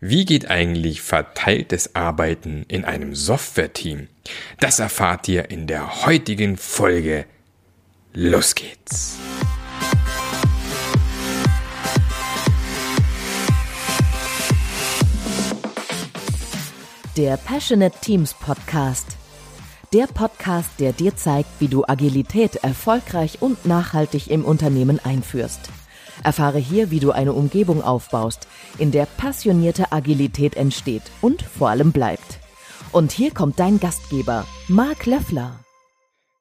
Wie geht eigentlich verteiltes Arbeiten in einem Software-Team? Das erfahrt ihr in der heutigen Folge. Los geht's! Der Passionate Teams Podcast. Der Podcast, der dir zeigt, wie du Agilität erfolgreich und nachhaltig im Unternehmen einführst. Erfahre hier, wie du eine Umgebung aufbaust, in der passionierte Agilität entsteht und vor allem bleibt. Und hier kommt dein Gastgeber, Marc Löffler.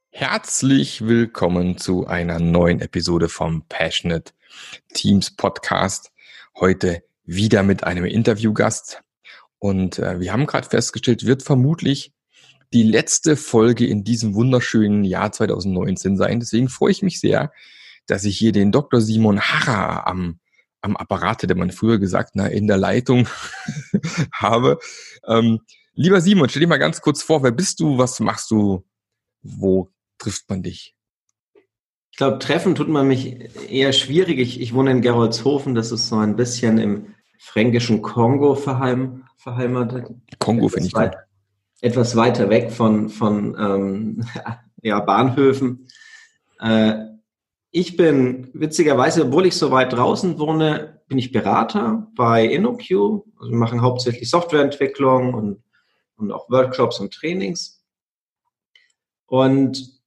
Herzlich willkommen zu einer neuen Episode vom Passionate Teams Podcast. Heute wieder mit einem Interviewgast. Und äh, wir haben gerade festgestellt, wird vermutlich die letzte Folge in diesem wunderschönen Jahr 2019 sein. Deswegen freue ich mich sehr, dass ich hier den Dr. Simon Harrer am, am Apparat, hätte man früher gesagt, na, in der Leitung habe. Ähm, lieber Simon, stell dir mal ganz kurz vor, wer bist du, was machst du, wo trifft man dich? Ich glaube, treffen tut man mich eher schwierig. Ich, ich wohne in Geroldshofen, das ist so ein bisschen im fränkischen Kongo verheim, verheimatet. Kongo finde ich weit, gut. Etwas weiter weg von, von ähm, ja, Bahnhöfen. Äh, ich bin witzigerweise, obwohl ich so weit draußen wohne, bin ich Berater bei InnoQ. Also wir machen hauptsächlich Softwareentwicklung und, und auch Workshops und Trainings. Und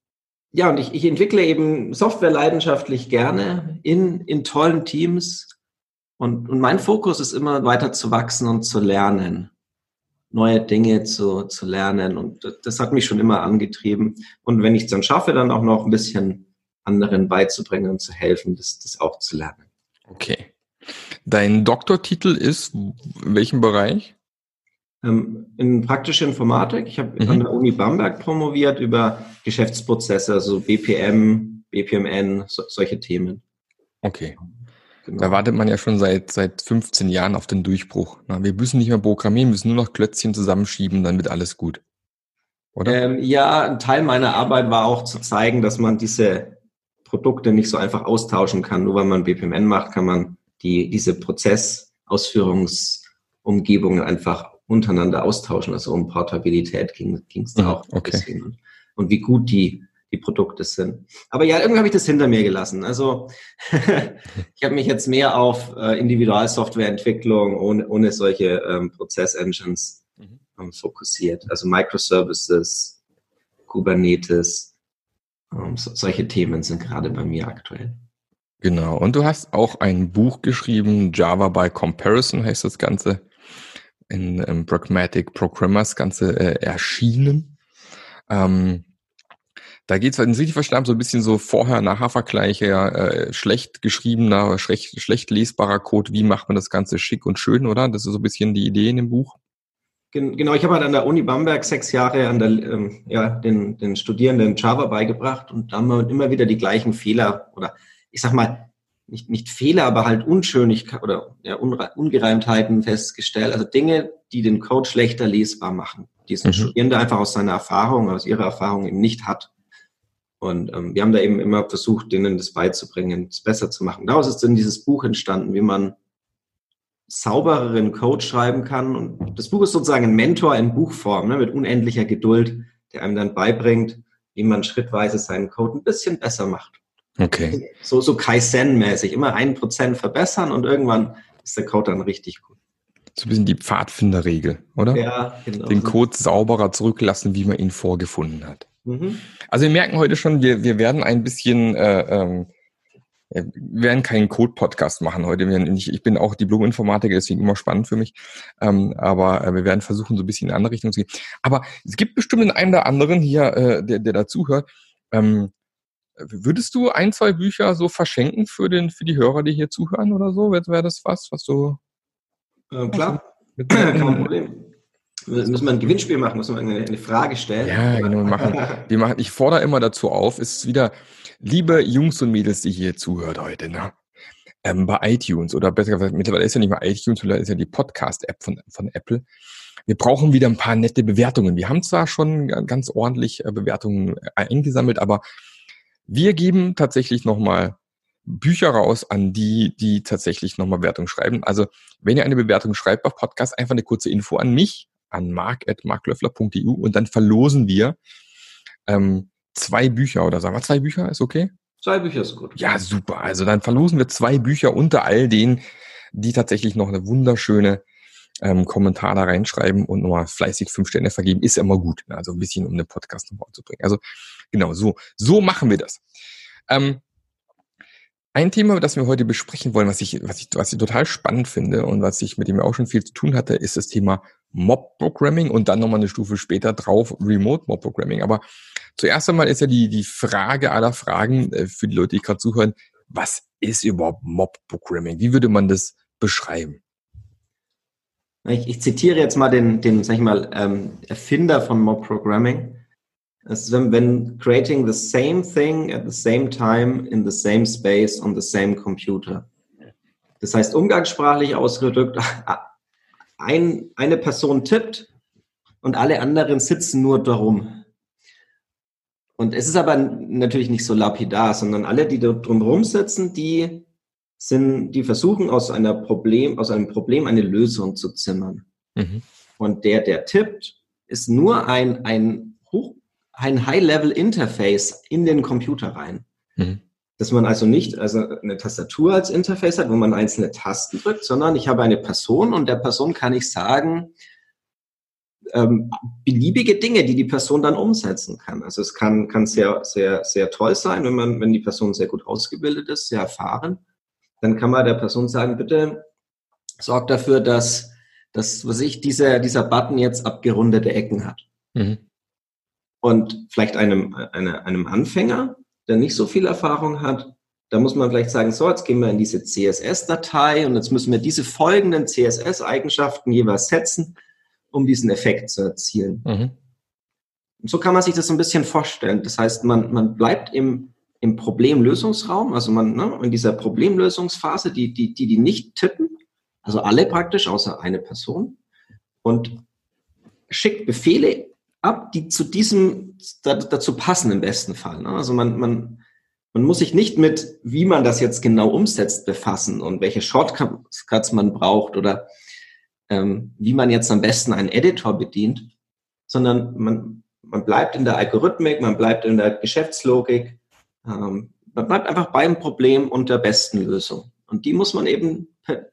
ja, und ich, ich entwickle eben Software leidenschaftlich gerne in, in tollen Teams. Und, und mein Fokus ist immer weiter zu wachsen und zu lernen neue Dinge zu, zu lernen. Und das hat mich schon immer angetrieben. Und wenn ich es dann schaffe, dann auch noch ein bisschen anderen beizubringen und zu helfen, das, das auch zu lernen. Okay. Dein Doktortitel ist in welchem Bereich? Ähm, in praktischer Informatik. Ich habe mhm. an der Uni Bamberg promoviert über Geschäftsprozesse, also BPM, BPMN, so, solche Themen. Okay. Genau. Da wartet man ja schon seit, seit 15 Jahren auf den Durchbruch. Na, wir müssen nicht mehr programmieren, müssen nur noch Klötzchen zusammenschieben, dann wird alles gut. Oder? Ähm, ja, ein Teil meiner Arbeit war auch zu zeigen, dass man diese Produkte nicht so einfach austauschen kann. Nur weil man BPMN macht, kann man die, diese Prozessausführungsumgebungen einfach untereinander austauschen. Also um Portabilität ging es da mhm, auch okay. ein bisschen. Und wie gut die, die Produkte sind. Aber ja, irgendwie habe ich das hinter mir gelassen. Also ich habe mich jetzt mehr auf äh, Individualsoftwareentwicklung ohne, ohne solche ähm, Prozess-Engines mhm. ähm, fokussiert. Also Microservices, Kubernetes, ähm, so, solche Themen sind gerade bei mir aktuell. Genau. Und du hast auch ein Buch geschrieben, Java by Comparison heißt das Ganze, in ähm, Pragmatic Programmers Ganze äh, erschienen. Ähm, da geht es, wenn ich verstanden so ein bisschen so Vorher-Nachher-Vergleiche, äh, schlecht geschriebener, schlecht, schlecht lesbarer Code, wie macht man das Ganze schick und schön, oder? Das ist so ein bisschen die Idee in dem Buch. Genau, ich habe halt an der Uni Bamberg sechs Jahre an der, ähm, ja, den, den Studierenden Java beigebracht und da haben wir immer wieder die gleichen Fehler oder ich sag mal, nicht, nicht Fehler, aber halt Unschönigkeit oder ja, Ungereimtheiten festgestellt. Also Dinge, die den Code schlechter lesbar machen, die ein mhm. Studierende einfach aus seiner Erfahrung, aus ihrer Erfahrung eben nicht hat. Und ähm, wir haben da eben immer versucht, denen das beizubringen, es besser zu machen. Daraus ist dann dieses Buch entstanden, wie man saubereren Code schreiben kann. Und das Buch ist sozusagen ein Mentor in Buchform, ne, mit unendlicher Geduld, der einem dann beibringt, wie man schrittweise seinen Code ein bisschen besser macht. Okay. So, so Kaizen-mäßig. Immer ein Prozent verbessern und irgendwann ist der Code dann richtig gut. So ein bisschen die Pfadfinderregel, oder? Ja, genau. Den Code sauberer zurücklassen, wie man ihn vorgefunden hat. Mhm. Also wir merken heute schon, wir, wir werden ein bisschen äh, ähm, wir werden keinen Code-Podcast machen heute. Ich, bin auch Diplom-Informatiker, deswegen immer spannend für mich. Ähm, aber äh, wir werden versuchen, so ein bisschen in eine andere Richtung zu gehen. Aber es gibt bestimmt den einen oder anderen hier, äh, der, der dazuhört. Ähm, würdest du ein, zwei Bücher so verschenken für, den, für die Hörer, die hier zuhören oder so? Wäre wär das was, was du... Äh, klar, kein Problem. Müssen wir ein Gewinnspiel machen, müssen wir eine, eine Frage stellen. Ja, genau, machen. Wir machen. Ich fordere immer dazu auf, ist wieder liebe Jungs und Mädels, die hier zuhört heute, ne? Ähm, bei iTunes oder besser gesagt, mittlerweile ist ja nicht mehr iTunes, mittlerweile ist ja die Podcast-App von, von Apple. Wir brauchen wieder ein paar nette Bewertungen. Wir haben zwar schon ganz ordentlich äh, Bewertungen eingesammelt, aber wir geben tatsächlich nochmal Bücher raus an die, die tatsächlich nochmal Wertung schreiben. Also wenn ihr eine Bewertung schreibt auf Podcast, einfach eine kurze Info an mich, an mark.marklöffler.eu und dann verlosen wir ähm, zwei Bücher oder sagen wir zwei Bücher, ist okay? Zwei Bücher ist gut. Ja, super. Also dann verlosen wir zwei Bücher unter all denen, die tatsächlich noch eine wunderschöne ähm, Kommentar da reinschreiben und nochmal fleißig fünf Sterne vergeben, ist immer gut. Ne? Also ein bisschen, um den Podcast noch zu bringen. Also genau, so, so machen wir das. Ähm, ein Thema, das wir heute besprechen wollen, was ich, was ich, was ich total spannend finde und was ich mit dem auch schon viel zu tun hatte, ist das Thema Mob-Programming und dann nochmal eine Stufe später drauf Remote Mob-Programming. Aber zuerst einmal ist ja die, die Frage aller Fragen äh, für die Leute, die gerade zuhören, was ist überhaupt Mob-Programming? Wie würde man das beschreiben? Ich, ich zitiere jetzt mal den, den sag ich mal, ähm, Erfinder von Mob-Programming. Es ist, wenn, wenn creating the same thing at the same time in the same space on the same computer. Das heißt, umgangssprachlich ausgedrückt, ein, eine Person tippt und alle anderen sitzen nur darum. Und es ist aber natürlich nicht so lapidar, sondern alle, die da drumherum sitzen, die sind, die versuchen aus einer Problem, aus einem Problem eine Lösung zu zimmern. Mhm. Und der, der tippt, ist nur ein, ein ein High-Level-Interface in den Computer rein. Mhm. Dass man also nicht also eine Tastatur als Interface hat, wo man einzelne Tasten drückt, sondern ich habe eine Person und der Person kann ich sagen, ähm, beliebige Dinge, die die Person dann umsetzen kann. Also es kann, kann sehr, sehr, sehr toll sein, wenn man, wenn die Person sehr gut ausgebildet ist, sehr erfahren. Dann kann man der Person sagen, bitte sorg dafür, dass, dass was ich, dieser, dieser Button jetzt abgerundete Ecken hat. Mhm. Und vielleicht einem, eine, einem Anfänger, der nicht so viel Erfahrung hat, da muss man vielleicht sagen, so, jetzt gehen wir in diese CSS-Datei und jetzt müssen wir diese folgenden CSS-Eigenschaften jeweils setzen, um diesen Effekt zu erzielen. Mhm. Und so kann man sich das so ein bisschen vorstellen. Das heißt, man, man bleibt im, im Problemlösungsraum, also man ne, in dieser Problemlösungsphase, die, die, die, die nicht tippen, also alle praktisch, außer eine Person, und schickt Befehle ab, die zu diesem, dazu passen im besten Fall. Ne? Also man, man, man muss sich nicht mit, wie man das jetzt genau umsetzt, befassen und welche Shortcuts man braucht oder ähm, wie man jetzt am besten einen Editor bedient, sondern man, man bleibt in der Algorithmik, man bleibt in der Geschäftslogik, ähm, man bleibt einfach beim Problem und der besten Lösung. Und die muss man eben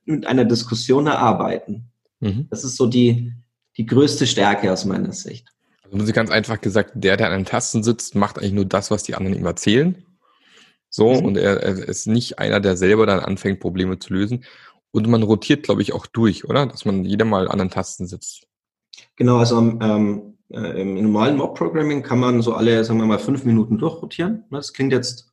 mit einer Diskussion erarbeiten. Mhm. Das ist so die, die größte Stärke aus meiner Sicht. Also ganz einfach gesagt, der, der an den Tasten sitzt, macht eigentlich nur das, was die anderen ihm erzählen. So, mhm. und er, er ist nicht einer, der selber dann anfängt, Probleme zu lösen. Und man rotiert, glaube ich, auch durch, oder? Dass man jeder mal an den Tasten sitzt. Genau, also ähm, äh, im normalen Mob-Programming kann man so alle, sagen wir mal, fünf Minuten durchrotieren. Das klingt jetzt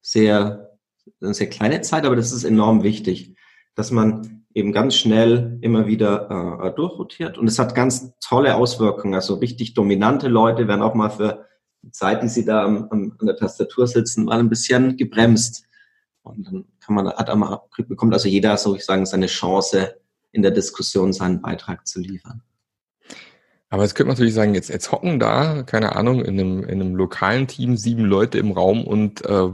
sehr, eine sehr kleine Zeit, aber das ist enorm wichtig, dass man eben ganz schnell immer wieder äh, durchrotiert. Und es hat ganz tolle Auswirkungen. Also richtig dominante Leute werden auch mal für die Zeit, die sie da am, am, an der Tastatur sitzen, mal ein bisschen gebremst. Und dann kann man, hat einmal, bekommt also jeder, so ich sagen, seine Chance, in der Diskussion seinen Beitrag zu liefern. Aber jetzt könnte man natürlich sagen, jetzt, jetzt hocken da, keine Ahnung, in einem, in einem lokalen Team sieben Leute im Raum und äh,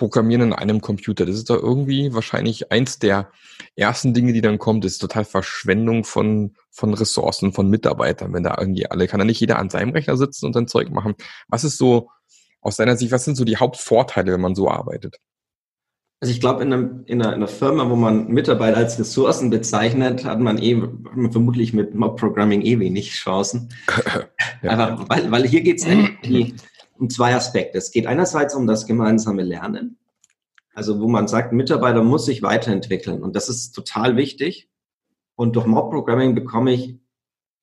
Programmieren in einem Computer. Das ist doch irgendwie wahrscheinlich eins der ersten Dinge, die dann kommt, ist total Verschwendung von, von Ressourcen, von Mitarbeitern, wenn da irgendwie alle, kann da nicht jeder an seinem Rechner sitzen und sein Zeug machen. Was ist so, aus deiner Sicht, was sind so die Hauptvorteile, wenn man so arbeitet? Also ich glaube, in, in, einer, in einer Firma, wo man Mitarbeiter als Ressourcen bezeichnet, hat man eh vermutlich mit Mob Programming eh wenig Chancen. ja. Einfach, weil, weil hier geht es um zwei Aspekte. Es geht einerseits um das gemeinsame Lernen, also wo man sagt, Mitarbeiter muss sich weiterentwickeln und das ist total wichtig. Und durch Mob Programming bekomme ich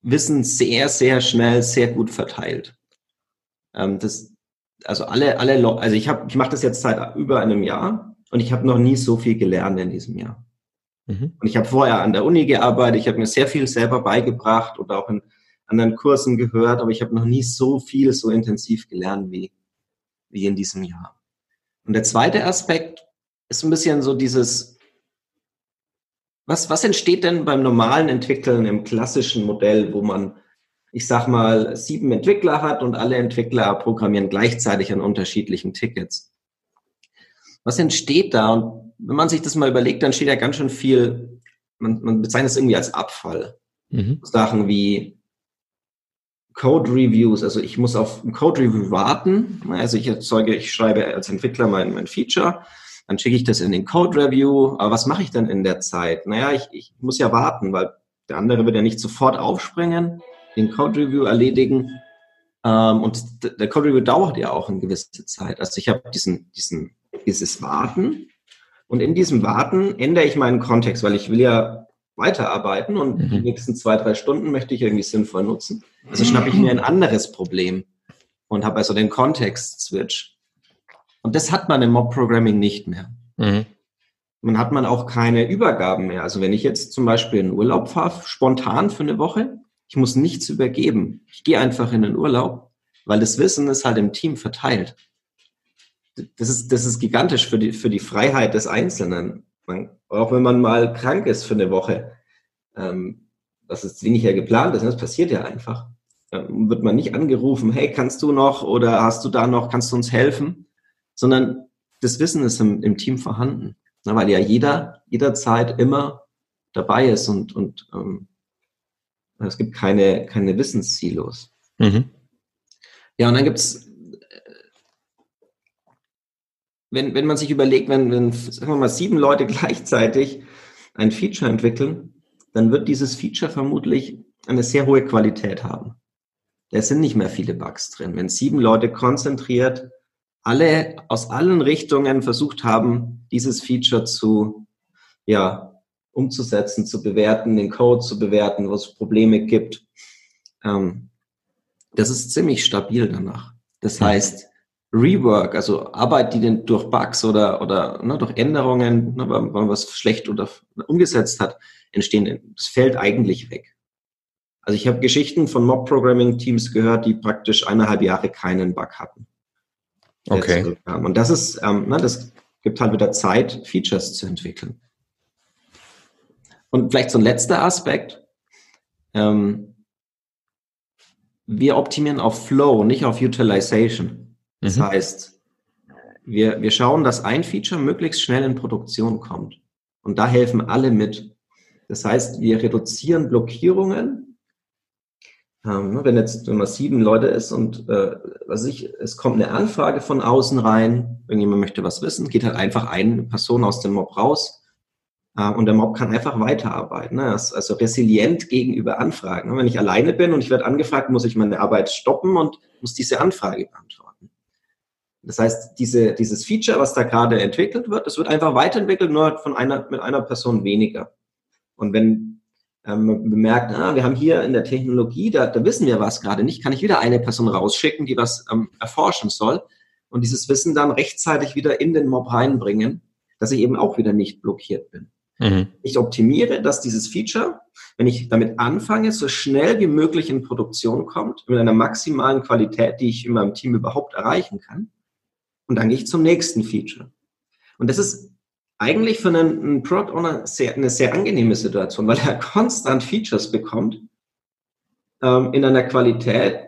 Wissen sehr, sehr schnell, sehr gut verteilt. Ähm, das, also alle, alle, also ich habe, ich mache das jetzt seit über einem Jahr und ich habe noch nie so viel gelernt in diesem Jahr. Mhm. Und ich habe vorher an der Uni gearbeitet, ich habe mir sehr viel selber beigebracht und auch in anderen Kursen gehört, aber ich habe noch nie so viel, so intensiv gelernt wie, wie in diesem Jahr. Und der zweite Aspekt ist ein bisschen so dieses, was, was entsteht denn beim normalen Entwickeln im klassischen Modell, wo man, ich sag mal, sieben Entwickler hat und alle Entwickler programmieren gleichzeitig an unterschiedlichen Tickets? was entsteht da? Und wenn man sich das mal überlegt, dann steht ja ganz schön viel, man, man bezeichnet es irgendwie als Abfall. Mhm. Sachen wie Code Reviews, also ich muss auf ein Code Review warten. Also ich erzeuge, ich schreibe als Entwickler mein, mein Feature, dann schicke ich das in den Code Review. Aber was mache ich dann in der Zeit? Naja, ich, ich muss ja warten, weil der andere wird ja nicht sofort aufspringen, den Code Review erledigen. Ähm, und der Code Review dauert ja auch eine gewisse Zeit. Also ich habe diesen, diesen, dieses Warten. Und in diesem Warten ändere ich meinen Kontext, weil ich will ja weiterarbeiten und mhm. die nächsten zwei, drei Stunden möchte ich irgendwie sinnvoll nutzen. Also schnappe ich mir ein anderes Problem und habe also den Kontext-Switch. Und das hat man im Mob-Programming nicht mehr. Mhm. Man hat man auch keine Übergaben mehr. Also wenn ich jetzt zum Beispiel in Urlaub fahre, spontan für eine Woche, ich muss nichts übergeben. Ich gehe einfach in den Urlaub, weil das Wissen ist halt im Team verteilt. Das ist, das ist gigantisch für die, für die Freiheit des Einzelnen. Man, auch wenn man mal krank ist für eine Woche, ähm, das ist weniger geplant ist, das passiert ja einfach. Ähm, wird man nicht angerufen, hey, kannst du noch oder hast du da noch, kannst du uns helfen? Sondern das Wissen ist im, im Team vorhanden, na, weil ja jeder jederzeit immer dabei ist und, und ähm, es gibt keine, keine Wissenssilos. Mhm. Ja, und dann gibt's wenn, wenn man sich überlegt, wenn, wenn, sagen wir mal, sieben Leute gleichzeitig ein Feature entwickeln, dann wird dieses Feature vermutlich eine sehr hohe Qualität haben. Da sind nicht mehr viele Bugs drin. Wenn sieben Leute konzentriert alle aus allen Richtungen versucht haben, dieses Feature zu, ja, umzusetzen, zu bewerten, den Code zu bewerten, wo es Probleme gibt, ähm, das ist ziemlich stabil danach. Das heißt, Rework, also Arbeit, die denn durch Bugs oder, oder ne, durch Änderungen, ne, weil man was schlecht oder umgesetzt hat, entstehen, das fällt eigentlich weg. Also ich habe Geschichten von Mob-Programming-Teams gehört, die praktisch eineinhalb Jahre keinen Bug hatten. Okay. Und das ist, ähm, ne, das gibt halt wieder Zeit, Features zu entwickeln. Und vielleicht so ein letzter Aspekt. Ähm, wir optimieren auf Flow, nicht auf Utilization. Das mhm. heißt, wir, wir schauen, dass ein Feature möglichst schnell in Produktion kommt. Und da helfen alle mit. Das heißt, wir reduzieren Blockierungen. Ähm, ne, wenn jetzt wenn man sieben Leute ist und äh, was ich, es kommt eine Anfrage von außen rein, irgendjemand möchte was wissen, geht halt einfach eine Person aus dem Mob raus äh, und der Mob kann einfach weiterarbeiten. Ne? Also resilient gegenüber Anfragen. Ne? Wenn ich alleine bin und ich werde angefragt, muss ich meine Arbeit stoppen und muss diese Anfrage beantworten. Das heißt, diese, dieses Feature, was da gerade entwickelt wird, das wird einfach weiterentwickelt, nur von einer, mit einer Person weniger. Und wenn ähm, man bemerkt, ah, wir haben hier in der Technologie, da, da wissen wir was gerade nicht, kann ich wieder eine Person rausschicken, die was ähm, erforschen soll und dieses Wissen dann rechtzeitig wieder in den Mob reinbringen, dass ich eben auch wieder nicht blockiert bin. Mhm. Ich optimiere, dass dieses Feature, wenn ich damit anfange, so schnell wie möglich in Produktion kommt, mit einer maximalen Qualität, die ich in meinem Team überhaupt erreichen kann. Und dann gehe ich zum nächsten Feature. Und das ist eigentlich für einen, einen Product Owner sehr, eine sehr angenehme Situation, weil er konstant Features bekommt ähm, in einer Qualität,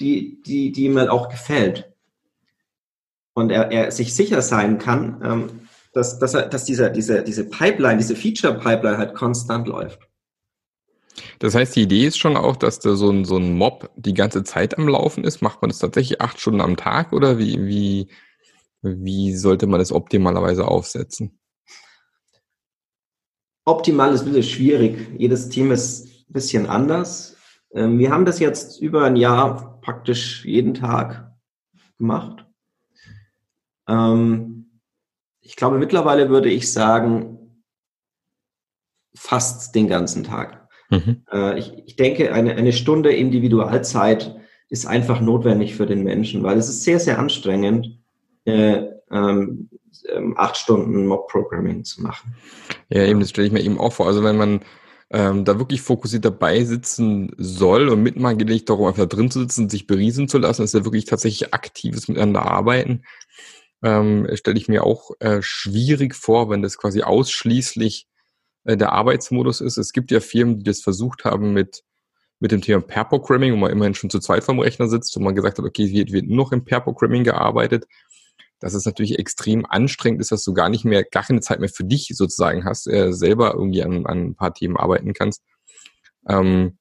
die, die, die ihm halt auch gefällt. Und er, er sich sicher sein kann, ähm, dass, dass, er, dass dieser, diese, diese Pipeline, diese Feature-Pipeline halt konstant läuft. Das heißt, die Idee ist schon auch, dass da so ein, so ein Mob die ganze Zeit am Laufen ist. Macht man das tatsächlich acht Stunden am Tag oder wie, wie, wie sollte man das optimalerweise aufsetzen? Optimal ist ein bisschen schwierig. Jedes Team ist ein bisschen anders. Ähm, wir haben das jetzt über ein Jahr praktisch jeden Tag gemacht. Ähm, ich glaube, mittlerweile würde ich sagen, fast den ganzen Tag. Mhm. Äh, ich, ich denke, eine, eine Stunde Individualzeit ist einfach notwendig für den Menschen, weil es ist sehr, sehr anstrengend, äh, ähm, ähm, acht Stunden Mob-Programming zu machen. Ja, eben, das stelle ich mir eben auch vor. Also wenn man ähm, da wirklich fokussiert dabei sitzen soll und mitmachen geht nicht darum, einfach drin zu sitzen, sich beriesen zu lassen, ist ja wirklich tatsächlich aktives Miteinander arbeiten. Ähm, stelle ich mir auch äh, schwierig vor, wenn das quasi ausschließlich der Arbeitsmodus ist. Es gibt ja Firmen, die das versucht haben mit, mit dem Thema Pair-Programming, wo man immerhin schon zu zweit vom Rechner sitzt und man gesagt hat, okay, wird, wird noch im Pair-Programming gearbeitet. dass es natürlich extrem anstrengend ist, dass du gar nicht mehr, gar keine Zeit mehr für dich sozusagen hast, äh, selber irgendwie an, an ein paar Themen arbeiten kannst. Ähm,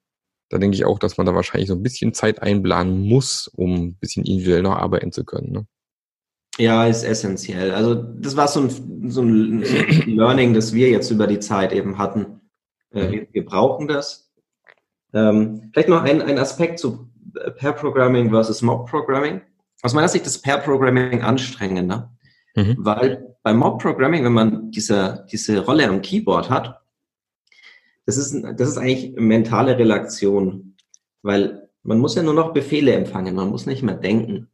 da denke ich auch, dass man da wahrscheinlich so ein bisschen Zeit einplanen muss, um ein bisschen individuell noch arbeiten zu können. Ne? Ja, ist essentiell. Also das war so ein, so ein Learning, das wir jetzt über die Zeit eben hatten. Äh, wir, wir, brauchen das. Ähm, vielleicht noch ein, ein Aspekt zu Pair Programming versus Mob Programming. Aus meiner Sicht ist Pair Programming anstrengender, mhm. weil beim Mob Programming, wenn man diese, diese Rolle am Keyboard hat, das ist, das ist eigentlich mentale Relaktion, weil man muss ja nur noch Befehle empfangen, man muss nicht mehr denken.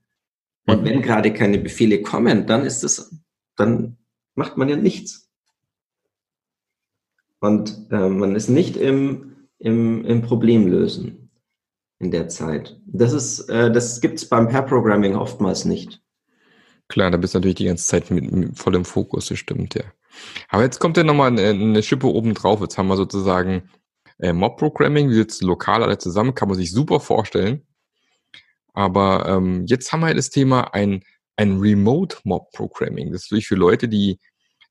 Und mhm. wenn gerade keine Befehle kommen, dann ist es, dann macht man ja nichts. Und äh, man ist nicht im, im, im Problemlösen in der Zeit. Das ist, äh, das gibt's beim Pair Programming oftmals nicht. Klar, da bist du natürlich die ganze Zeit mit, mit vollem Fokus, das stimmt, ja. Aber jetzt kommt ja nochmal eine, eine Schippe oben drauf. Jetzt haben wir sozusagen äh, Mob-Programming, wir sitzen lokal alle zusammen, kann man sich super vorstellen. Aber ähm, jetzt haben wir halt das Thema ein, ein Remote-Mob-Programming. Das ist natürlich für Leute, die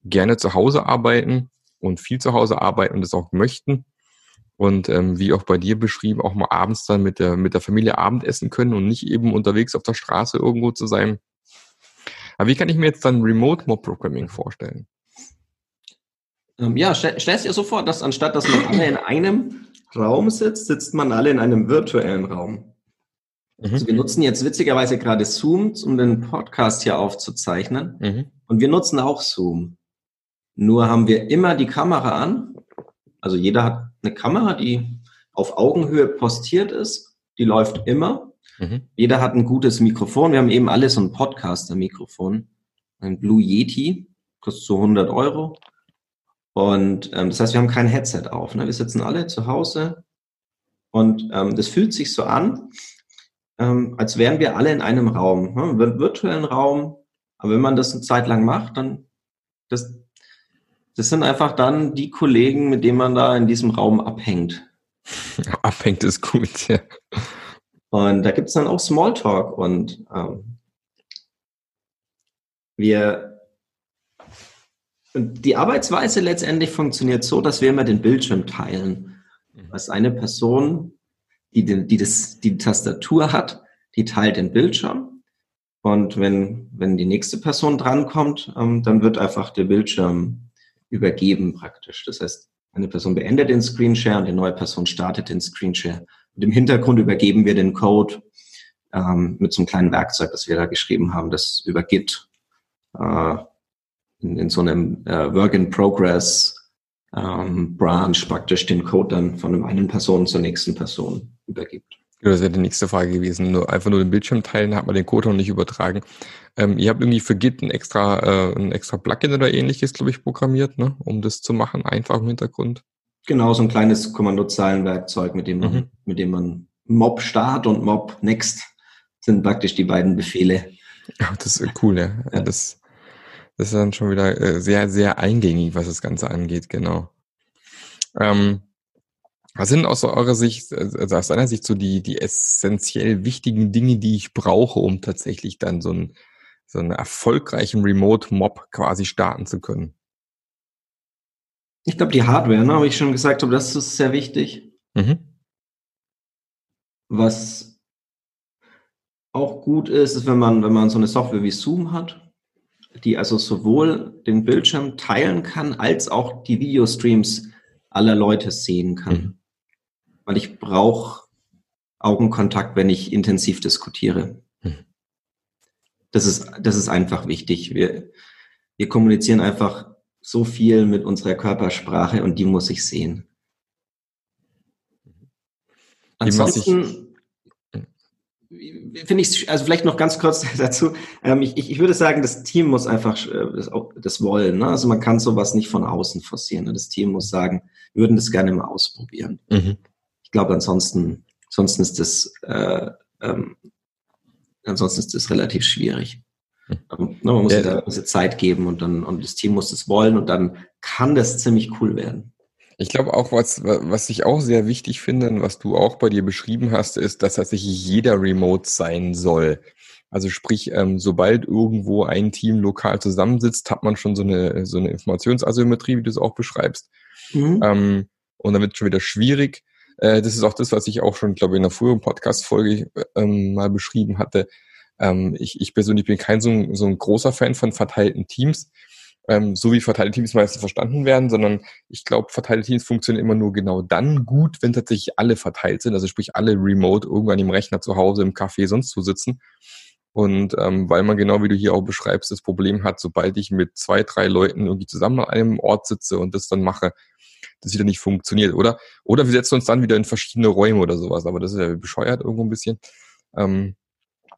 gerne zu Hause arbeiten und viel zu Hause arbeiten und das auch möchten. Und ähm, wie auch bei dir beschrieben, auch mal abends dann mit der, mit der Familie Abendessen können und nicht eben unterwegs auf der Straße irgendwo zu sein. Aber wie kann ich mir jetzt dann Remote Mob Programming vorstellen? Ähm, ja, stell, stellst dir so vor, dass anstatt dass man alle in einem Raum sitzt, sitzt man alle in einem virtuellen Raum. Mhm. Also wir nutzen jetzt witzigerweise gerade Zoom, um den Podcast hier aufzuzeichnen. Mhm. Und wir nutzen auch Zoom. Nur haben wir immer die Kamera an. Also jeder hat eine Kamera, die auf Augenhöhe postiert ist. Die läuft immer. Mhm. Jeder hat ein gutes Mikrofon. Wir haben eben alle so ein Podcaster-Mikrofon. Ein Blue Yeti. Kostet so 100 Euro. Und ähm, das heißt, wir haben kein Headset auf. Ne? Wir sitzen alle zu Hause und ähm, das fühlt sich so an, ähm, als wären wir alle in einem Raum, ne? einem virtuellen Raum. Aber wenn man das eine Zeit lang macht, dann das, das sind einfach dann die Kollegen, mit denen man da in diesem Raum abhängt. Abhängt ist gut, ja. Und da gibt es dann auch Smalltalk und ähm, wir und die Arbeitsweise letztendlich funktioniert so, dass wir immer den Bildschirm teilen. Was mhm. eine Person, die, die, das, die Tastatur hat, die teilt den Bildschirm. Und wenn, wenn die nächste Person drankommt, ähm, dann wird einfach der Bildschirm übergeben praktisch. Das heißt, eine Person beendet den Screenshare und die neue Person startet den Screenshare. Und im Hintergrund übergeben wir den Code ähm, mit so einem kleinen Werkzeug, das wir da geschrieben haben, das über Git äh, in, in so einem äh, Work in Progress ähm, Branch praktisch den Code dann von einen Person zur nächsten Person übergibt. Das wäre die nächste Frage gewesen. Nur einfach nur den Bildschirm teilen, hat man den Code noch nicht übertragen. Ähm, ihr habt irgendwie für Git ein extra, äh, ein extra Plugin oder ähnliches, glaube ich, programmiert, ne? um das zu machen, einfach im Hintergrund. Genau, so ein kleines Kommandozeilenwerkzeug, mit dem man, mhm. mit dem man Mob Start und Mob Next sind praktisch die beiden Befehle. Ja, das ist cool, ja. ja. Das, das ist dann schon wieder äh, sehr, sehr eingängig, was das Ganze angeht, genau. Ähm, was sind aus eurer Sicht, also aus deiner Sicht so die, die essentiell wichtigen Dinge, die ich brauche, um tatsächlich dann so, ein, so einen erfolgreichen Remote-Mob quasi starten zu können? Ich glaube, die Hardware, ne, habe ich schon gesagt, aber das ist sehr wichtig. Mhm. Was auch gut ist, ist, wenn man, wenn man so eine Software wie Zoom hat, die also sowohl den Bildschirm teilen kann, als auch die Videostreams aller Leute sehen kann. Mhm. Weil ich brauche Augenkontakt, wenn ich intensiv diskutiere. Mhm. Das ist, das ist einfach wichtig. Wir, wir kommunizieren einfach so viel mit unserer Körpersprache und die muss ich sehen. Ansonsten finde ich, also vielleicht noch ganz kurz dazu. Ähm, ich, ich würde sagen, das Team muss einfach äh, das, das wollen. Ne? Also man kann sowas nicht von außen forcieren. Ne? Das Team muss sagen, wir würden das gerne mal ausprobieren. Mhm. Ich glaube, ansonsten, ansonsten ist das, äh, ähm, ansonsten ist das relativ schwierig. Mhm. Ähm, ne, man muss ja, da Zeit geben und dann und das Team muss das wollen und dann kann das ziemlich cool werden. Ich glaube auch, was, was ich auch sehr wichtig finde, was du auch bei dir beschrieben hast, ist, dass tatsächlich jeder remote sein soll. Also sprich, ähm, sobald irgendwo ein Team lokal zusammensitzt, hat man schon so eine, so eine Informationsasymmetrie, wie du es auch beschreibst. Mhm. Ähm, und dann wird es schon wieder schwierig. Äh, das ist auch das, was ich auch schon, glaube ich, in einer früheren Podcast-Folge ähm, mal beschrieben hatte. Ähm, ich, ich persönlich bin kein so so ein großer Fan von verteilten Teams ähm, so wie verteilte Teams meistens verstanden werden, sondern ich glaube, verteilte Teams funktionieren immer nur genau dann gut, wenn tatsächlich alle verteilt sind, also sprich alle remote irgendwann im Rechner zu Hause, im Café, sonst wo sitzen. Und ähm, weil man genau wie du hier auch beschreibst, das Problem hat, sobald ich mit zwei, drei Leuten irgendwie zusammen an einem Ort sitze und das dann mache, das wieder nicht funktioniert, oder? Oder wir setzen uns dann wieder in verschiedene Räume oder sowas, aber das ist ja bescheuert irgendwo ein bisschen. Ähm,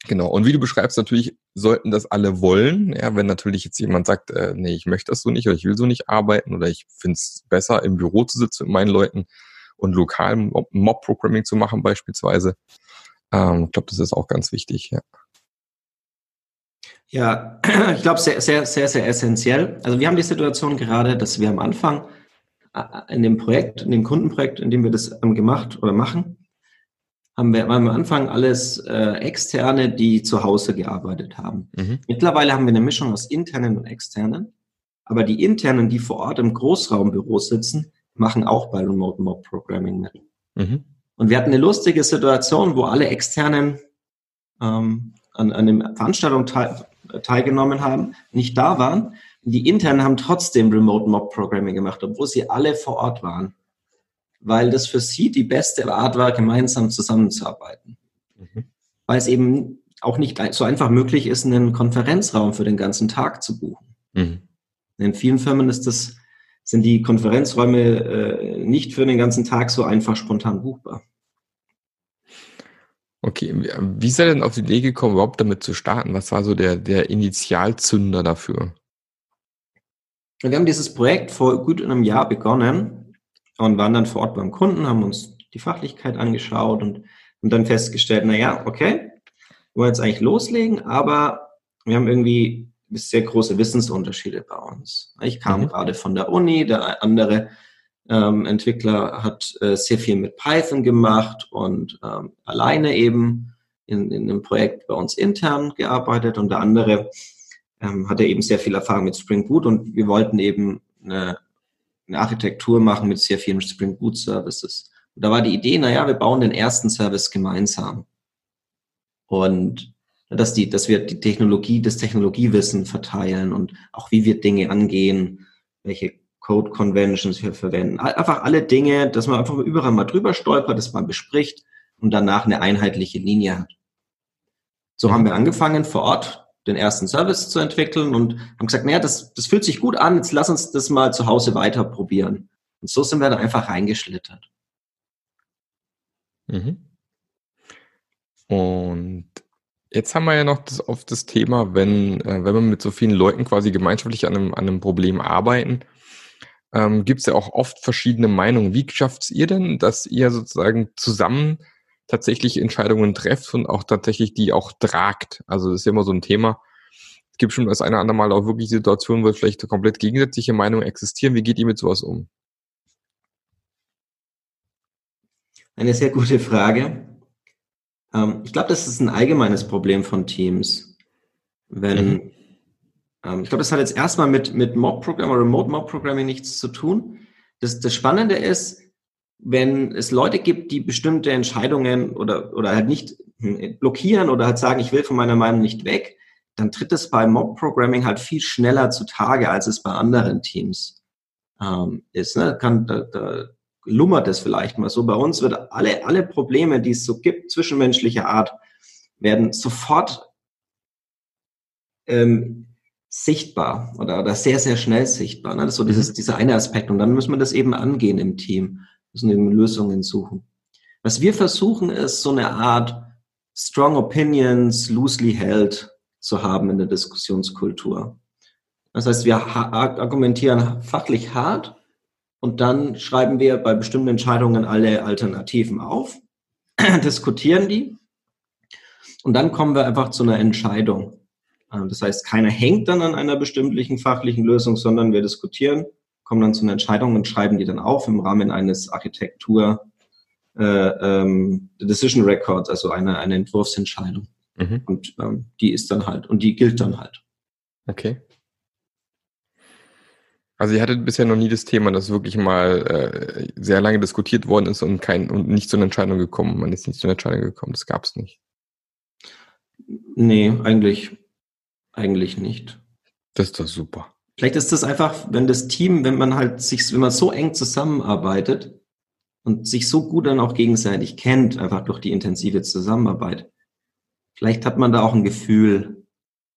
Genau. Und wie du beschreibst, natürlich sollten das alle wollen. Ja, wenn natürlich jetzt jemand sagt, äh, nee, ich möchte das so nicht oder ich will so nicht arbeiten oder ich finde es besser, im Büro zu sitzen mit meinen Leuten und lokal Mob-Programming zu machen beispielsweise. Ähm, ich glaube, das ist auch ganz wichtig, ja. Ja, ich glaube, sehr, sehr, sehr, sehr essentiell. Also wir haben die Situation gerade, dass wir am Anfang äh, in dem Projekt, in dem Kundenprojekt, in dem wir das gemacht oder machen, haben wir am Anfang alles äh, Externe, die zu Hause gearbeitet haben. Mhm. Mittlerweile haben wir eine Mischung aus internen und externen. Aber die internen, die vor Ort im Großraumbüro sitzen, machen auch bei Remote Mob Programming mit. Mhm. Und wir hatten eine lustige Situation, wo alle externen ähm, an, an einer Veranstaltung teil, teilgenommen haben, nicht da waren. Die internen haben trotzdem Remote Mob Programming gemacht, obwohl sie alle vor Ort waren weil das für sie die beste Art war, gemeinsam zusammenzuarbeiten. Mhm. Weil es eben auch nicht so einfach möglich ist, einen Konferenzraum für den ganzen Tag zu buchen. Mhm. In vielen Firmen ist das, sind die Konferenzräume äh, nicht für den ganzen Tag so einfach spontan buchbar. Okay, wie seid ihr denn auf die Idee gekommen, überhaupt damit zu starten? Was war so der, der Initialzünder dafür? Wir haben dieses Projekt vor gut einem Jahr begonnen und waren dann vor Ort beim Kunden, haben uns die Fachlichkeit angeschaut und haben dann festgestellt, na ja, okay, wir wollen jetzt eigentlich loslegen, aber wir haben irgendwie sehr große Wissensunterschiede bei uns. Ich kam mhm. gerade von der Uni, der andere ähm, Entwickler hat äh, sehr viel mit Python gemacht und ähm, alleine eben in, in einem Projekt bei uns intern gearbeitet und der andere ähm, hatte eben sehr viel Erfahrung mit Spring Boot und wir wollten eben eine eine Architektur machen mit sehr vielen Spring Boot Services. Und da war die Idee, naja, wir bauen den ersten Service gemeinsam. Und dass, die, dass wir die Technologie, das Technologiewissen verteilen und auch wie wir Dinge angehen, welche Code Conventions wir verwenden. Einfach alle Dinge, dass man einfach überall mal drüber stolpert, dass man bespricht und danach eine einheitliche Linie hat. So haben wir angefangen vor Ort den ersten Service zu entwickeln und haben gesagt, naja, das, das fühlt sich gut an, jetzt lass uns das mal zu Hause weiter probieren. Und so sind wir da einfach reingeschlittert. Mhm. Und jetzt haben wir ja noch das, auf das Thema, wenn, äh, wenn wir mit so vielen Leuten quasi gemeinschaftlich an einem, an einem Problem arbeiten, ähm, gibt es ja auch oft verschiedene Meinungen. Wie schafft ihr denn, dass ihr sozusagen zusammen tatsächlich Entscheidungen trefft und auch tatsächlich die auch tragt. Also das ist ja immer so ein Thema. Es gibt schon das eine oder andere Mal auch wirklich Situationen, wo vielleicht komplett gegensätzliche Meinungen existieren. Wie geht ihr mit sowas um? Eine sehr gute Frage. Ähm, ich glaube, das ist ein allgemeines Problem von Teams. Wenn, mhm. ähm, ich glaube, das hat jetzt erstmal mit, mit Mob-Programming oder Remote-Mob-Programming nichts zu tun. Das, das Spannende ist, wenn es Leute gibt, die bestimmte Entscheidungen oder, oder halt nicht hm, blockieren oder halt sagen, ich will von meiner Meinung nicht weg, dann tritt es bei Mob-Programming halt viel schneller zutage, als es bei anderen Teams ähm, ist. Ne? Kann, da, da lummert es vielleicht mal so. Bei uns wird alle, alle Probleme, die es so gibt, zwischenmenschlicher Art, werden sofort ähm, sichtbar oder, oder sehr, sehr schnell sichtbar. Ne? Das ist so dieses, dieser eine Aspekt. Und dann muss man das eben angehen im Team müssen eben Lösungen suchen. Was wir versuchen, ist so eine Art Strong Opinions loosely held zu haben in der Diskussionskultur. Das heißt, wir argumentieren fachlich hart und dann schreiben wir bei bestimmten Entscheidungen alle Alternativen auf, diskutieren die und dann kommen wir einfach zu einer Entscheidung. Das heißt, keiner hängt dann an einer bestimmten fachlichen Lösung, sondern wir diskutieren kommen dann zu einer Entscheidung und schreiben die dann auf im Rahmen eines Architektur äh, ähm, Decision Records, also einer eine Entwurfsentscheidung. Mhm. Und ähm, die ist dann halt, und die gilt dann halt. Okay. Also ihr hattet bisher noch nie das Thema, dass wirklich mal äh, sehr lange diskutiert worden ist und kein und nicht zu einer Entscheidung gekommen. Man ist nicht zu einer Entscheidung gekommen. Das gab es nicht. Nee, eigentlich, eigentlich nicht. Das ist doch super. Vielleicht ist das einfach, wenn das Team, wenn man halt sich, wenn man so eng zusammenarbeitet und sich so gut dann auch gegenseitig kennt, einfach durch die intensive Zusammenarbeit. Vielleicht hat man da auch ein Gefühl,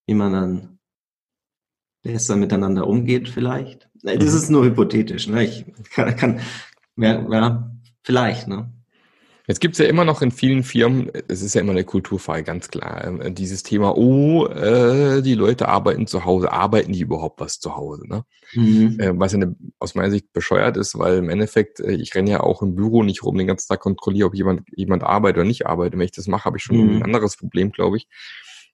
wie man dann besser miteinander umgeht, vielleicht. Das mhm. ist nur hypothetisch, ne? Ich kann, kann ja, ja, vielleicht, ne? Jetzt gibt's ja immer noch in vielen Firmen, es ist ja immer eine Kulturfrage, ganz klar, äh, dieses Thema, oh, äh, die Leute arbeiten zu Hause, arbeiten die überhaupt was zu Hause? Ne? Mhm. Äh, was ja eine, aus meiner Sicht bescheuert ist, weil im Endeffekt, äh, ich renne ja auch im Büro nicht rum, den ganzen Tag kontrolliere, ob jemand, jemand arbeitet oder nicht arbeitet. Wenn ich das mache, habe ich schon mhm. ein anderes Problem, glaube ich.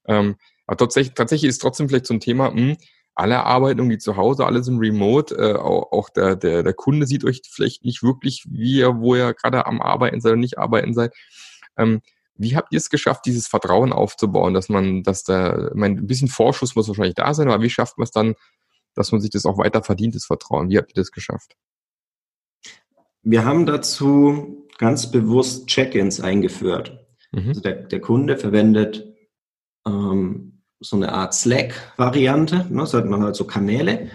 Ähm, aber tatsächlich, tatsächlich ist trotzdem vielleicht so ein Thema, mh, hm, alle arbeiten irgendwie zu Hause, alle sind remote. Äh, auch, auch der, der, der Kunde sieht euch vielleicht nicht wirklich, wie ihr, wo ihr gerade am Arbeiten seid oder nicht arbeiten seid. Ähm, wie habt ihr es geschafft, dieses Vertrauen aufzubauen, dass man, dass da, ich meine, ein bisschen Vorschuss muss wahrscheinlich da sein, aber wie schafft man es dann, dass man sich das auch weiter verdient, das Vertrauen? Wie habt ihr das geschafft? Wir haben dazu ganz bewusst Check-ins eingeführt. Mhm. Also der, der Kunde verwendet ähm, so eine Art Slack-Variante. Ne? So hat man halt so Kanäle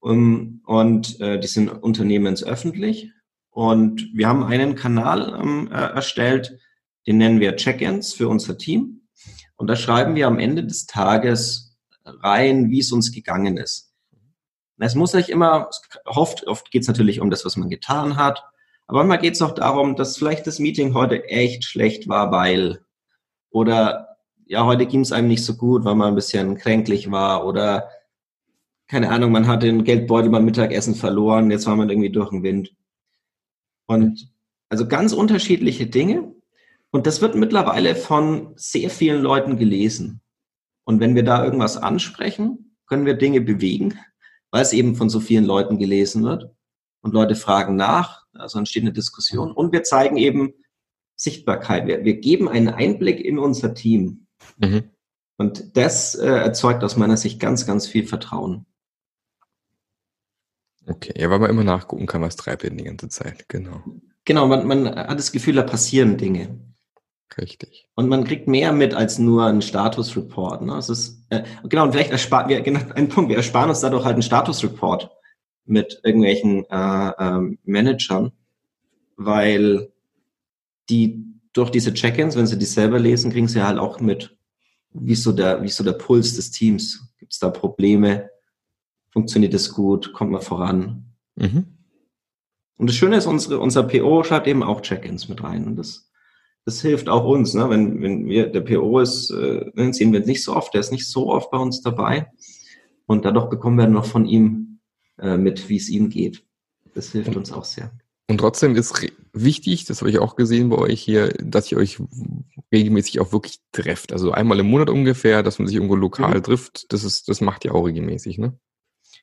um, ähm, und äh, die sind unternehmensöffentlich. Und wir haben einen Kanal ähm, äh, erstellt, den nennen wir Check-ins für unser Team. Und da schreiben wir am Ende des Tages rein, wie es uns gegangen ist. Es muss nicht immer, oft, oft geht es natürlich um das, was man getan hat, aber manchmal geht es auch darum, dass vielleicht das Meeting heute echt schlecht war, weil oder ja, heute ging es einem nicht so gut, weil man ein bisschen kränklich war oder keine Ahnung, man hat den Geldbeutel beim Mittagessen verloren, jetzt war man irgendwie durch den Wind. Und also ganz unterschiedliche Dinge. Und das wird mittlerweile von sehr vielen Leuten gelesen. Und wenn wir da irgendwas ansprechen, können wir Dinge bewegen, weil es eben von so vielen Leuten gelesen wird. Und Leute fragen nach, also entsteht eine Diskussion. Und wir zeigen eben Sichtbarkeit. Wir, wir geben einen Einblick in unser Team. Mhm. Und das äh, erzeugt aus meiner Sicht ganz, ganz viel Vertrauen. Okay, ja, weil man immer nachgucken kann, was treibt denn die ganze Zeit, genau. Genau, man, man hat das Gefühl, da passieren Dinge. Richtig. Und man kriegt mehr mit als nur einen Statusreport. Ne? Es ist, äh, genau, und vielleicht ersparen wir, genau, ein Punkt, wir ersparen uns dadurch halt einen Statusreport mit irgendwelchen äh, äh, Managern, weil die durch diese Check-ins, wenn sie die selber lesen, kriegen sie halt auch mit, wie ist so der, wie ist so der Puls des Teams? Gibt es da Probleme? Funktioniert es gut? Kommt man voran? Mhm. Und das Schöne ist, unsere, unser PO schreibt eben auch Check-ins mit rein. Und das, das hilft auch uns. Ne? Wenn, wenn wir, der PO ist, äh, sehen wir nicht so oft, der ist nicht so oft bei uns dabei. Und dadurch bekommen wir noch von ihm äh, mit, wie es ihm geht. Das hilft uns auch sehr. Und trotzdem ist wichtig, das habe ich auch gesehen bei euch hier, dass ihr euch regelmäßig auch wirklich trefft. Also einmal im Monat ungefähr, dass man sich irgendwo lokal mhm. trifft. Das ist, das macht ihr auch regelmäßig, ne?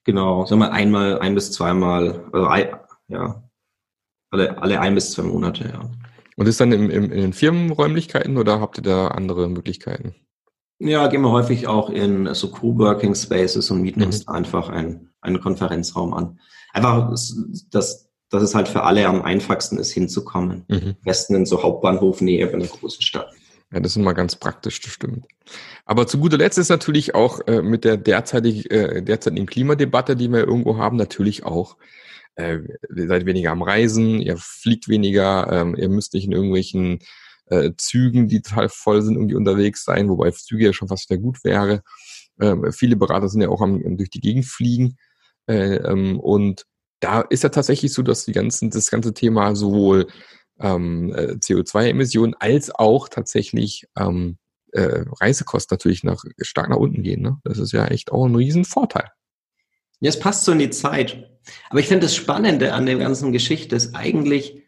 Genau, sagen wir einmal, ein bis zweimal, also ein, ja, alle, alle ein bis zwei Monate, ja. Und ist dann im, im, in den Firmenräumlichkeiten oder habt ihr da andere Möglichkeiten? Ja, gehen wir häufig auch in so Coworking Spaces und mieten mhm. uns einfach einen, einen Konferenzraum an. Einfach, dass dass es halt für alle am einfachsten ist, hinzukommen. Mhm. Am besten in so Hauptbahnhofnähe bei einer großen Stadt. Ja, das ist immer ganz praktisch, das stimmt. Aber zu guter Letzt ist natürlich auch äh, mit der derzeitig, äh, derzeitigen Klimadebatte, die wir irgendwo haben, natürlich auch, äh, ihr seid weniger am Reisen, ihr fliegt weniger, ähm, ihr müsst nicht in irgendwelchen äh, Zügen, die total voll sind, irgendwie unterwegs sein, wobei Züge ja schon fast wieder gut wäre. Ähm, viele Berater sind ja auch am, durch die Gegend fliegen. Äh, ähm, und da ist ja tatsächlich so, dass die ganzen, das ganze Thema sowohl ähm, äh, CO2-Emissionen als auch tatsächlich ähm, äh, Reisekosten natürlich nach, stark nach unten gehen. Ne? Das ist ja echt auch ein Riesenvorteil. Ja, es passt so in die Zeit. Aber ich finde das Spannende an der ganzen Geschichte ist eigentlich,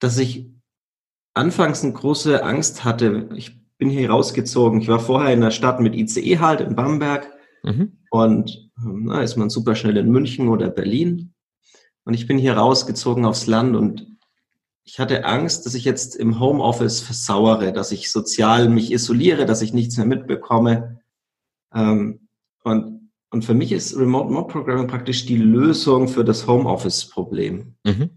dass ich anfangs eine große Angst hatte. Ich bin hier rausgezogen. Ich war vorher in der Stadt mit ICE halt in Bamberg. Mhm. Und na, ist man super schnell in München oder Berlin. Und ich bin hier rausgezogen aufs Land und ich hatte Angst, dass ich jetzt im Homeoffice versauere, dass ich sozial mich isoliere, dass ich nichts mehr mitbekomme. Ähm, und, und für mich ist Remote Mob Programming praktisch die Lösung für das Homeoffice-Problem. Mhm.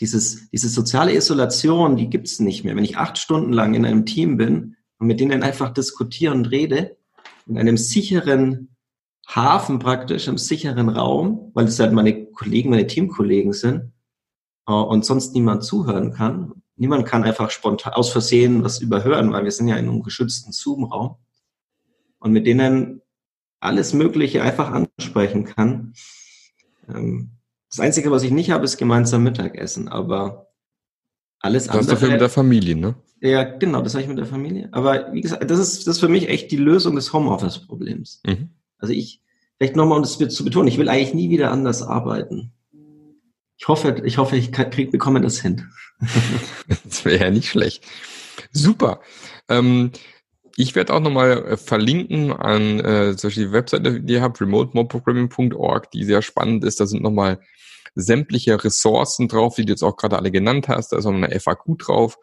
Dieses, diese soziale Isolation, die gibt's nicht mehr. Wenn ich acht Stunden lang in einem Team bin und mit denen einfach diskutiere und rede, in einem sicheren Hafen praktisch, im sicheren Raum, weil es halt meine Kollegen, meine Teamkollegen sind, äh, und sonst niemand zuhören kann. Niemand kann einfach spontan aus Versehen was überhören, weil wir sind ja in einem geschützten Zoom-Raum. Und mit denen alles Mögliche einfach ansprechen kann. Ähm, das Einzige, was ich nicht habe, ist gemeinsam Mittagessen, aber alles andere. Das dafür mit der Familie, ne? Ja, genau, das habe ich mit der Familie. Aber wie gesagt, das ist, das ist für mich echt die Lösung des Homeoffice-Problems. Mhm. Also ich, vielleicht nochmal, um das zu betonen, ich will eigentlich nie wieder anders arbeiten. Ich hoffe, ich hoffe, ich krieg, bekomme das hin. das wäre ja nicht schlecht. Super. Ähm, ich werde auch nochmal äh, verlinken an äh, solche Webseite, die ihr habt, remotemobprogramming.org, die sehr spannend ist. Da sind nochmal sämtliche Ressourcen drauf, die du jetzt auch gerade alle genannt hast. Da ist auch eine FAQ drauf.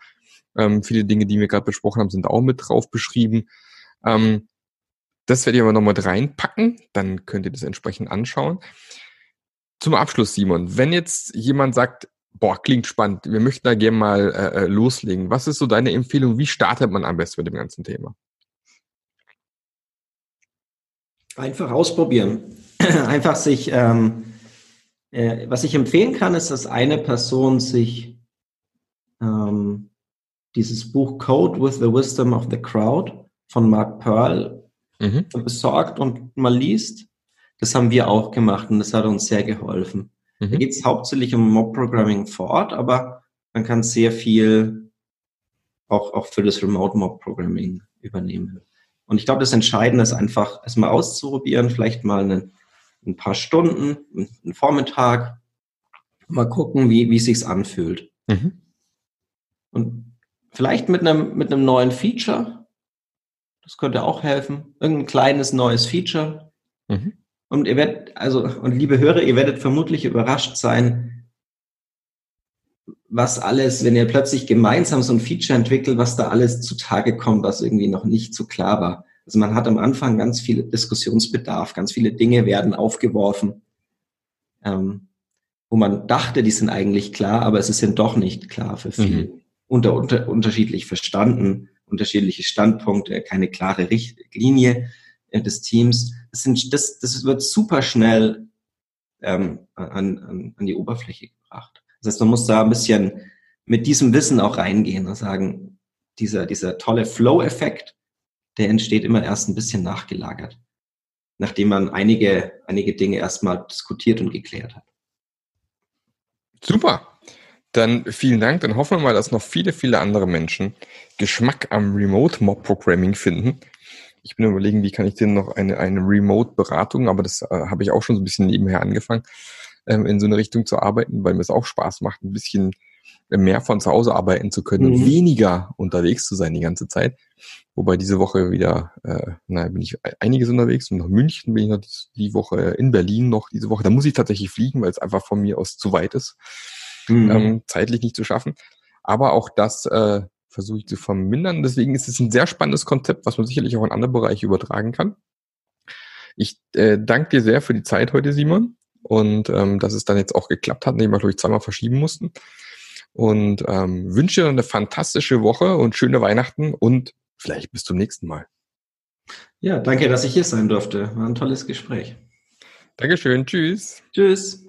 Ähm, viele Dinge, die wir gerade besprochen haben, sind auch mit drauf beschrieben. Ähm, das werde ich aber nochmal reinpacken. Dann könnt ihr das entsprechend anschauen. Zum Abschluss, Simon, wenn jetzt jemand sagt, boah, klingt spannend, wir möchten da gerne mal äh, äh, loslegen. Was ist so deine Empfehlung? Wie startet man am besten mit dem ganzen Thema? Einfach ausprobieren. Einfach sich, ähm, äh, was ich empfehlen kann, ist, dass eine Person sich ähm, dieses Buch Code with the Wisdom of the Crowd von Mark Pearl mhm. besorgt und mal liest das haben wir auch gemacht und das hat uns sehr geholfen. Mhm. Da geht es hauptsächlich um Mob-Programming vor Ort, aber man kann sehr viel auch, auch für das Remote-Mob-Programming übernehmen. Und ich glaube, das Entscheidende ist einfach, es mal auszuprobieren, vielleicht mal einen, ein paar Stunden, einen Vormittag, mal gucken, wie, wie es sich anfühlt. Mhm. Und vielleicht mit einem, mit einem neuen Feature, das könnte auch helfen, irgendein kleines neues Feature. Mhm. Und ihr werdet, also, und liebe Hörer, ihr werdet vermutlich überrascht sein, was alles, wenn ihr plötzlich gemeinsam so ein Feature entwickelt, was da alles zutage kommt, was irgendwie noch nicht so klar war. Also man hat am Anfang ganz viel Diskussionsbedarf, ganz viele Dinge werden aufgeworfen, ähm, wo man dachte, die sind eigentlich klar, aber es ist dann doch nicht klar für viele. Mhm. Unter, unter, unterschiedlich verstanden, unterschiedliche Standpunkte, keine klare Richtlinie äh, des Teams. Das, sind, das, das wird super schnell ähm, an, an, an die Oberfläche gebracht. Das heißt, man muss da ein bisschen mit diesem Wissen auch reingehen und sagen, dieser, dieser tolle Flow-Effekt, der entsteht immer erst ein bisschen nachgelagert, nachdem man einige, einige Dinge erstmal diskutiert und geklärt hat. Super. Dann vielen Dank. Dann hoffen wir mal, dass noch viele, viele andere Menschen Geschmack am Remote Mob Programming finden ich bin überlegen, wie kann ich denn noch eine, eine Remote-Beratung, aber das äh, habe ich auch schon so ein bisschen nebenher angefangen, ähm, in so eine Richtung zu arbeiten, weil mir es auch Spaß macht, ein bisschen mehr von zu Hause arbeiten zu können mhm. und weniger unterwegs zu sein die ganze Zeit. Wobei diese Woche wieder, äh, naja, bin ich einiges unterwegs und nach München bin ich noch die, die Woche in Berlin noch diese Woche. Da muss ich tatsächlich fliegen, weil es einfach von mir aus zu weit ist, mhm. ähm, zeitlich nicht zu schaffen. Aber auch das äh, versuche ich zu vermindern. Deswegen ist es ein sehr spannendes Konzept, was man sicherlich auch in andere Bereiche übertragen kann. Ich äh, danke dir sehr für die Zeit heute, Simon. Und ähm, dass es dann jetzt auch geklappt hat, indem wir, glaube ich, zweimal verschieben mussten. Und ähm, wünsche dir eine fantastische Woche und schöne Weihnachten und vielleicht bis zum nächsten Mal. Ja, danke, dass ich hier sein durfte. War ein tolles Gespräch. Dankeschön. Tschüss. Tschüss.